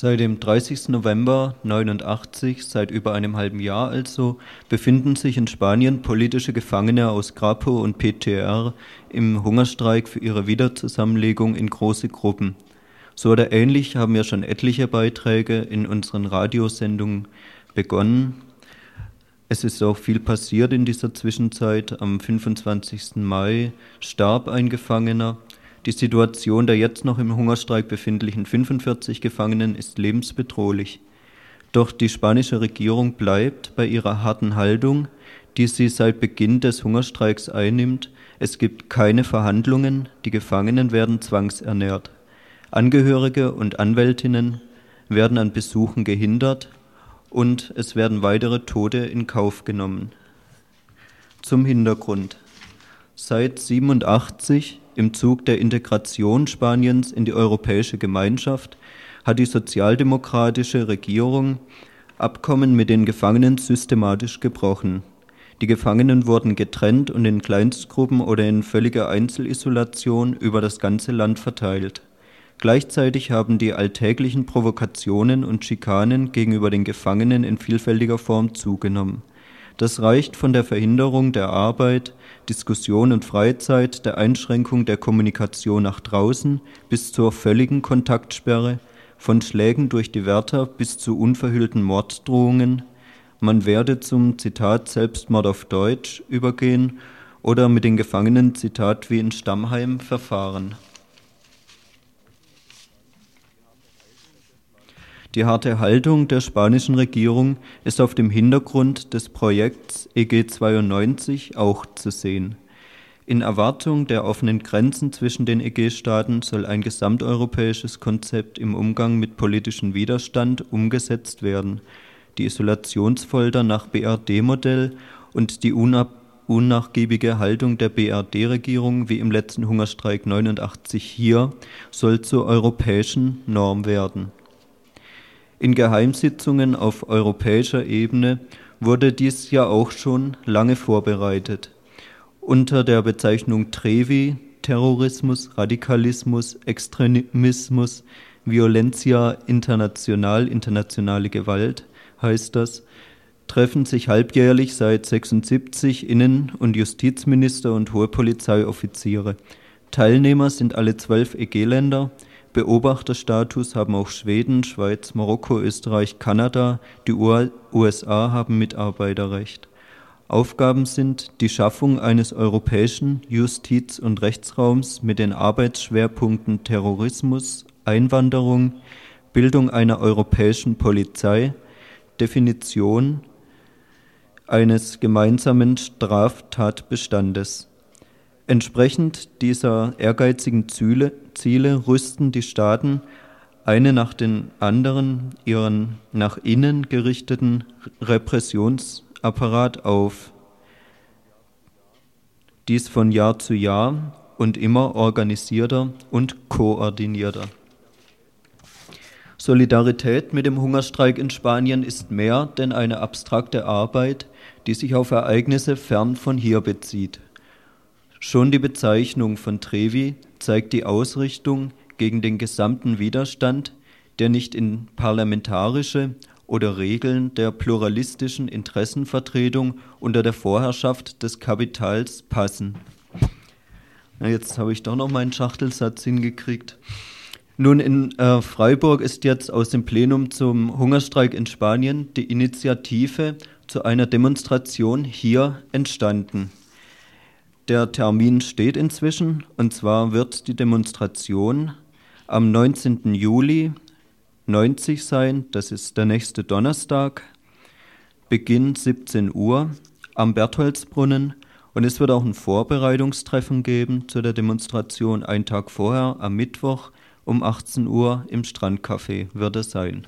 Seit dem 30. November 89, seit über einem halben Jahr also, befinden sich in Spanien politische Gefangene aus Grapo und PTR im Hungerstreik für ihre Wiederzusammenlegung in große Gruppen. So oder ähnlich haben ja schon etliche Beiträge in unseren Radiosendungen begonnen. Es ist auch viel passiert in dieser Zwischenzeit. Am 25. Mai starb ein Gefangener. Die Situation der jetzt noch im Hungerstreik befindlichen 45 Gefangenen ist lebensbedrohlich. Doch die spanische Regierung bleibt bei ihrer harten Haltung, die sie seit Beginn des Hungerstreiks einnimmt. Es gibt keine Verhandlungen, die Gefangenen werden zwangsernährt. Angehörige und Anwältinnen werden an Besuchen gehindert und es werden weitere Tote in Kauf genommen. Zum Hintergrund. Seit 87 im Zug der Integration Spaniens in die Europäische Gemeinschaft hat die sozialdemokratische Regierung Abkommen mit den Gefangenen systematisch gebrochen. Die Gefangenen wurden getrennt und in Kleinstgruppen oder in völliger Einzelisolation über das ganze Land verteilt. Gleichzeitig haben die alltäglichen Provokationen und Schikanen gegenüber den Gefangenen in vielfältiger Form zugenommen. Das reicht von der Verhinderung der Arbeit, Diskussion und Freizeit, der Einschränkung der Kommunikation nach draußen bis zur völligen Kontaktsperre, von Schlägen durch die Wärter bis zu unverhüllten Morddrohungen. Man werde zum Zitat Selbstmord auf Deutsch übergehen oder mit den Gefangenen Zitat wie in Stammheim verfahren. Die harte Haltung der spanischen Regierung ist auf dem Hintergrund des Projekts EG 92 auch zu sehen. In Erwartung der offenen Grenzen zwischen den EG-Staaten soll ein gesamteuropäisches Konzept im Umgang mit politischem Widerstand umgesetzt werden. Die Isolationsfolter nach BRD-Modell und die unnachgiebige Haltung der BRD-Regierung wie im letzten Hungerstreik 89 hier soll zur europäischen Norm werden. In Geheimsitzungen auf europäischer Ebene wurde dies ja auch schon lange vorbereitet. Unter der Bezeichnung Trevi, Terrorismus, Radikalismus, Extremismus, Violencia international, internationale Gewalt heißt das, treffen sich halbjährlich seit 76 Innen- und Justizminister und hohe Polizeioffiziere. Teilnehmer sind alle zwölf EG-Länder, Beobachterstatus haben auch Schweden, Schweiz, Marokko, Österreich, Kanada, die USA haben Mitarbeiterrecht. Aufgaben sind die Schaffung eines europäischen Justiz- und Rechtsraums mit den Arbeitsschwerpunkten Terrorismus, Einwanderung, Bildung einer europäischen Polizei, Definition eines gemeinsamen Straftatbestandes. Entsprechend dieser ehrgeizigen Ziele, Ziele rüsten die Staaten eine nach den anderen ihren nach innen gerichteten Repressionsapparat auf. Dies von Jahr zu Jahr und immer organisierter und koordinierter. Solidarität mit dem Hungerstreik in Spanien ist mehr denn eine abstrakte Arbeit, die sich auf Ereignisse fern von hier bezieht. Schon die Bezeichnung von Trevi zeigt die Ausrichtung gegen den gesamten Widerstand, der nicht in parlamentarische oder Regeln der pluralistischen Interessenvertretung unter der Vorherrschaft des Kapitals passen. Na, jetzt habe ich doch noch meinen Schachtelsatz hingekriegt. Nun, in äh, Freiburg ist jetzt aus dem Plenum zum Hungerstreik in Spanien die Initiative zu einer Demonstration hier entstanden. Der Termin steht inzwischen, und zwar wird die Demonstration am 19. Juli 90 sein, das ist der nächste Donnerstag, Beginn 17 Uhr am Bertholdsbrunnen und es wird auch ein Vorbereitungstreffen geben zu der Demonstration einen Tag vorher am Mittwoch um 18 Uhr im Strandcafé wird es sein.